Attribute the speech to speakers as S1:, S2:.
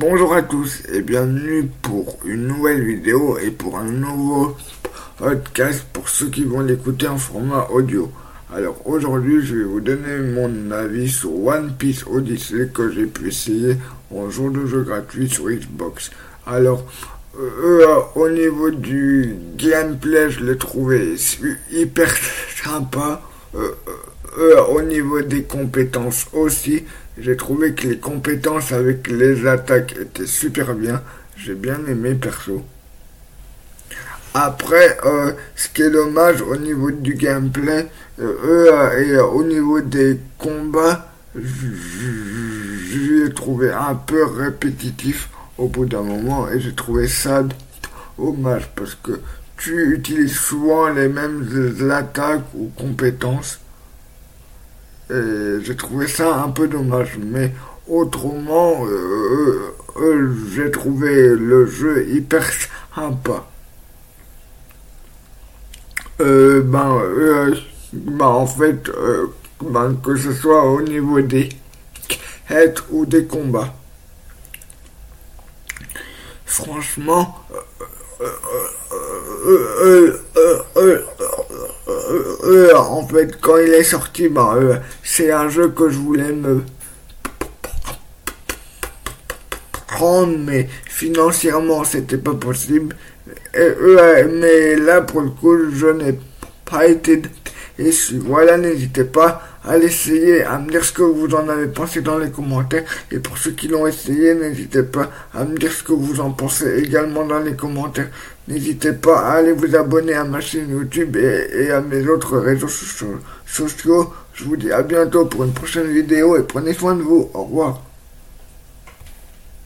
S1: Bonjour à tous et bienvenue pour une nouvelle vidéo et pour un nouveau podcast pour ceux qui vont l'écouter en format audio. Alors aujourd'hui je vais vous donner mon avis sur One Piece Odyssey que j'ai pu essayer en jour de jeu gratuit sur Xbox. Alors euh, au niveau du gameplay je l'ai trouvé hyper sympa. Euh, euh, au niveau des compétences aussi, j'ai trouvé que les compétences avec les attaques étaient super bien. J'ai bien aimé perso. Après, euh, ce qui est dommage au niveau du gameplay euh, et au niveau des combats, j'ai trouvé un peu répétitif au bout d'un moment et j'ai trouvé ça dommage parce que tu utilises souvent les mêmes attaques ou compétences j'ai trouvé ça un peu dommage. Mais autrement, euh, euh, euh, j'ai trouvé le jeu hyper sympa. ben, ben, en fait, ben, que ce soit au niveau des quêtes ou des combats. Franchement, en fait, quand il est sorti, bah, c'est un jeu que je voulais me prendre, mais financièrement, c'était pas possible. mais là, pour le coup, je n'ai pas été déçu. Voilà, n'hésitez pas à l'essayer, à me dire ce que vous en avez pensé dans les commentaires. Et pour ceux qui l'ont essayé, n'hésitez pas à me dire ce que vous en pensez également dans les commentaires. N'hésitez pas à aller vous abonner à ma chaîne YouTube et, à mes autres réseaux sociaux. Je vous dis à bientôt pour une prochaine vidéo et prenez soin de vous. Au revoir.